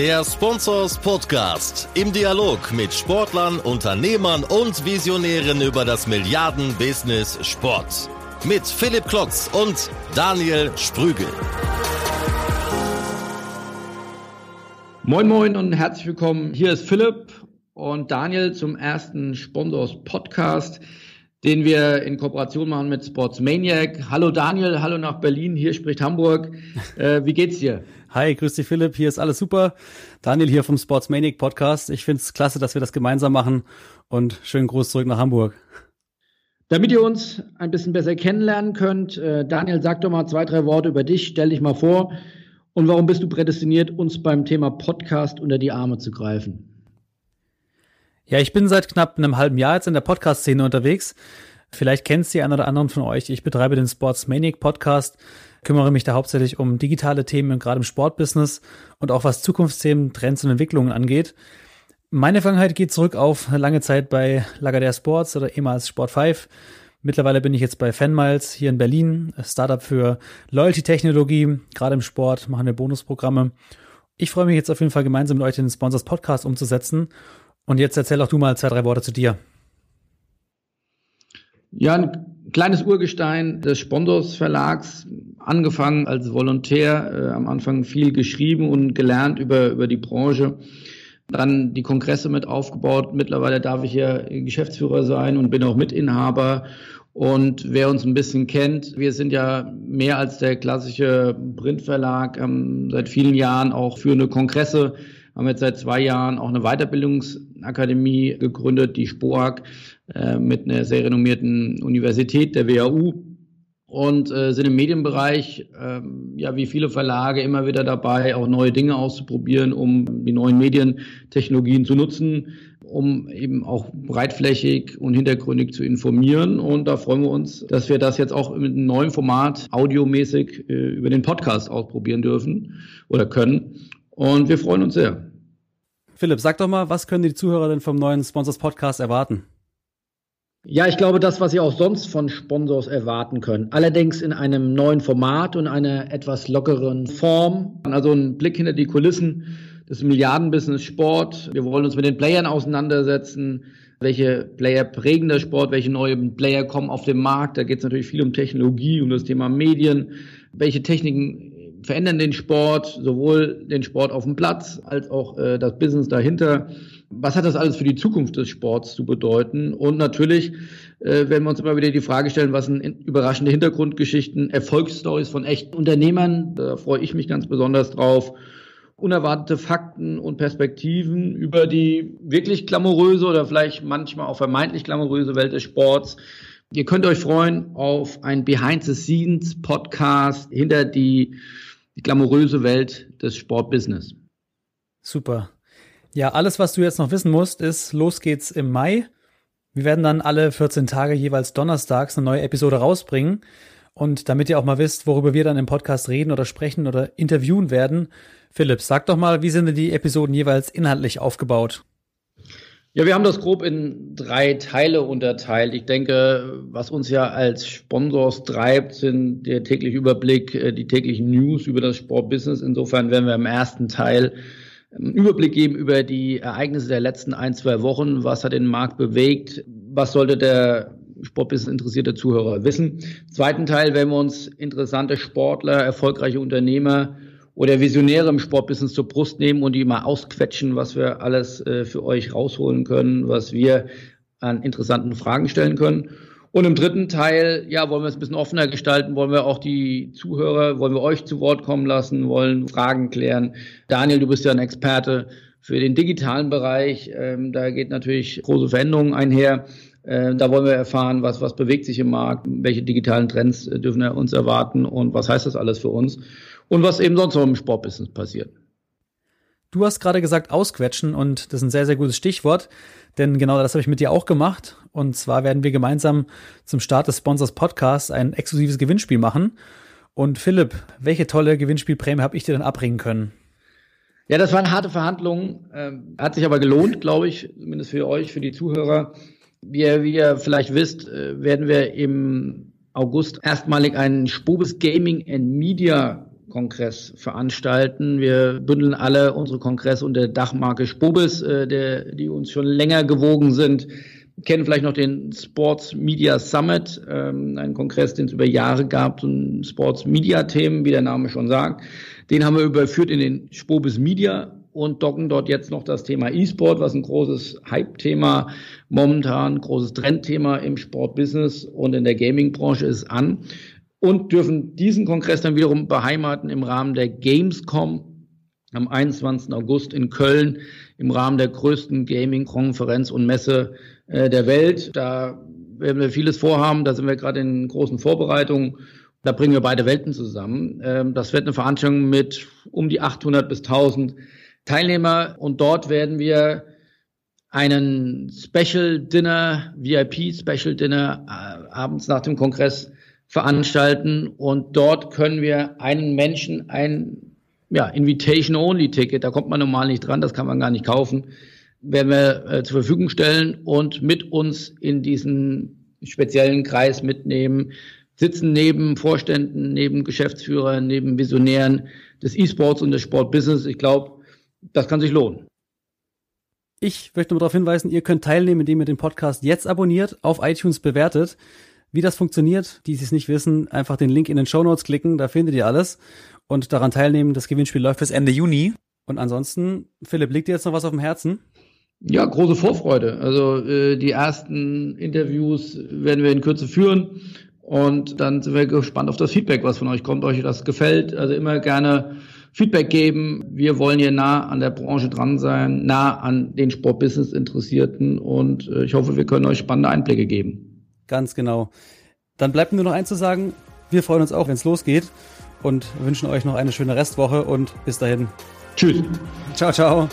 Der Sponsors Podcast im Dialog mit Sportlern, Unternehmern und Visionären über das Milliarden-Business Sport. Mit Philipp Klotz und Daniel Sprügel. Moin Moin und herzlich willkommen. Hier ist Philipp und Daniel zum ersten Sponsors Podcast den wir in Kooperation machen mit Sportsmaniac. Hallo Daniel, hallo nach Berlin, hier spricht Hamburg. Äh, wie geht's dir? Hi, grüß dich Philipp, hier ist alles super. Daniel hier vom Sportsmaniac Podcast. Ich find's klasse, dass wir das gemeinsam machen und schönen Gruß zurück nach Hamburg. Damit ihr uns ein bisschen besser kennenlernen könnt, äh, Daniel, sag doch mal zwei, drei Worte über dich, stell dich mal vor und warum bist du prädestiniert, uns beim Thema Podcast unter die Arme zu greifen? Ja, ich bin seit knapp einem halben Jahr jetzt in der Podcast-Szene unterwegs. Vielleicht kennt die einer oder anderen von euch. Ich betreibe den Sportsmaniac Podcast, kümmere mich da hauptsächlich um digitale Themen, gerade im Sportbusiness und auch was Zukunftsthemen, Trends und Entwicklungen angeht. Meine Vergangenheit geht zurück auf lange Zeit bei Lagardère Sports oder ehemals Sport 5. Mittlerweile bin ich jetzt bei Fanmiles hier in Berlin, Startup für Loyalty-Technologie. Gerade im Sport machen wir Bonusprogramme. Ich freue mich jetzt auf jeden Fall gemeinsam mit euch den Sponsors Podcast umzusetzen und jetzt erzähl auch du mal zwei, drei Worte zu dir. Ja, ein kleines Urgestein des Spondors Verlags, angefangen als Volontär, äh, am Anfang viel geschrieben und gelernt über, über die Branche. Dann die Kongresse mit aufgebaut. Mittlerweile darf ich ja Geschäftsführer sein und bin auch Mitinhaber. Und wer uns ein bisschen kennt, wir sind ja mehr als der klassische Printverlag, haben seit vielen Jahren auch führende Kongresse haben jetzt seit zwei Jahren auch eine Weiterbildungsakademie gegründet, die SPOAG, äh, mit einer sehr renommierten Universität, der WHU. Und äh, sind im Medienbereich, äh, ja, wie viele Verlage immer wieder dabei, auch neue Dinge auszuprobieren, um die neuen Medientechnologien zu nutzen, um eben auch breitflächig und hintergründig zu informieren. Und da freuen wir uns, dass wir das jetzt auch mit einem neuen Format audiomäßig äh, über den Podcast ausprobieren dürfen oder können. Und wir freuen uns sehr. Philipp, sag doch mal, was können die Zuhörer denn vom neuen Sponsors Podcast erwarten? Ja, ich glaube, das, was Sie auch sonst von Sponsors erwarten können. Allerdings in einem neuen Format und einer etwas lockeren Form. Also ein Blick hinter die Kulissen des Milliardenbusiness Sport. Wir wollen uns mit den Playern auseinandersetzen. Welche Player prägen der Sport? Welche neuen Player kommen auf den Markt? Da geht es natürlich viel um Technologie, um das Thema Medien. Welche Techniken verändern den Sport, sowohl den Sport auf dem Platz als auch äh, das Business dahinter. Was hat das alles für die Zukunft des Sports zu bedeuten? Und natürlich äh, werden wir uns immer wieder die Frage stellen, was sind überraschende Hintergrundgeschichten, Erfolgsstories von echten Unternehmern. Da freue ich mich ganz besonders drauf. Unerwartete Fakten und Perspektiven über die wirklich glamouröse oder vielleicht manchmal auch vermeintlich glamouröse Welt des Sports. Ihr könnt euch freuen auf ein Behind-the-Scenes-Podcast hinter die die glamouröse Welt des Sportbusiness. Super. Ja, alles, was du jetzt noch wissen musst, ist, los geht's im Mai. Wir werden dann alle 14 Tage jeweils donnerstags eine neue Episode rausbringen. Und damit ihr auch mal wisst, worüber wir dann im Podcast reden oder sprechen oder interviewen werden, Philipp, sag doch mal, wie sind denn die Episoden jeweils inhaltlich aufgebaut? Ja, wir haben das grob in drei Teile unterteilt. Ich denke, was uns ja als Sponsors treibt, sind der tägliche Überblick, äh, die täglichen News über das Sportbusiness. Insofern werden wir im ersten Teil einen Überblick geben über die Ereignisse der letzten ein, zwei Wochen. Was hat den Markt bewegt? Was sollte der Sportbusiness interessierte Zuhörer wissen? Im zweiten Teil werden wir uns interessante Sportler, erfolgreiche Unternehmer oder Visionäre im Sportbusiness zur Brust nehmen und die mal ausquetschen, was wir alles äh, für euch rausholen können, was wir an interessanten Fragen stellen können. Und im dritten Teil, ja, wollen wir es ein bisschen offener gestalten, wollen wir auch die Zuhörer, wollen wir euch zu Wort kommen lassen, wollen Fragen klären. Daniel, du bist ja ein Experte für den digitalen Bereich. Ähm, da geht natürlich große Veränderungen einher. Äh, da wollen wir erfahren, was, was bewegt sich im Markt, welche digitalen Trends äh, dürfen wir uns erwarten und was heißt das alles für uns und was eben sonst noch im Sportbusiness passiert. Du hast gerade gesagt ausquetschen und das ist ein sehr, sehr gutes Stichwort, denn genau das habe ich mit dir auch gemacht. Und zwar werden wir gemeinsam zum Start des Sponsors Podcasts ein exklusives Gewinnspiel machen. Und Philipp, welche tolle Gewinnspielprämie habe ich dir dann abbringen können? Ja, das waren harte Verhandlungen, ähm, hat sich aber gelohnt, glaube ich, zumindest für euch, für die Zuhörer. Wie ihr, wie ihr vielleicht wisst, äh, werden wir im August erstmalig einen Spobis Gaming and Media Kongress veranstalten. Wir bündeln alle unsere Kongresse unter Dachmarke Spobis, äh, der, die uns schon länger gewogen sind. Kennen vielleicht noch den Sports Media Summit, ähm, ein Kongress, den es über Jahre gab, so ein Sports Media Themen, wie der Name schon sagt. Den haben wir überführt in den Spobis Media und docken dort jetzt noch das Thema E-Sport, was ein großes Hype-Thema momentan, großes Trendthema im Sportbusiness und in der Gaming-Branche ist an und dürfen diesen Kongress dann wiederum beheimaten im Rahmen der Gamescom am 21. August in Köln im Rahmen der größten Gaming-Konferenz und Messe äh, der Welt. Da werden wir vieles vorhaben, da sind wir gerade in großen Vorbereitungen. Da bringen wir beide Welten zusammen. Ähm, das wird eine Veranstaltung mit um die 800 bis 1000 Teilnehmer und dort werden wir einen Special Dinner, VIP Special Dinner äh, abends nach dem Kongress veranstalten und dort können wir einen Menschen ein ja, Invitation-Only-Ticket, da kommt man normal nicht dran, das kann man gar nicht kaufen, werden wir äh, zur Verfügung stellen und mit uns in diesen speziellen Kreis mitnehmen, sitzen neben Vorständen, neben Geschäftsführern, neben Visionären des E-Sports und des Sportbusiness. Ich glaube, das kann sich lohnen. Ich möchte nur darauf hinweisen, ihr könnt teilnehmen, indem ihr den Podcast jetzt abonniert, auf iTunes bewertet. Wie das funktioniert, die es nicht wissen, einfach den Link in den Show Notes klicken, da findet ihr alles und daran teilnehmen. Das Gewinnspiel läuft bis Ende Juni. Und ansonsten, Philipp, liegt dir jetzt noch was auf dem Herzen? Ja, große Vorfreude. Also äh, die ersten Interviews werden wir in Kürze führen und dann sind wir gespannt auf das Feedback, was von euch kommt, euch das gefällt. Also immer gerne Feedback geben. Wir wollen hier nah an der Branche dran sein, nah an den Sportbusiness Interessierten und äh, ich hoffe, wir können euch spannende Einblicke geben. Ganz genau. Dann bleibt nur noch eins zu sagen. Wir freuen uns auch, wenn es losgeht und wünschen euch noch eine schöne Restwoche und bis dahin. Tschüss. Ciao, ciao.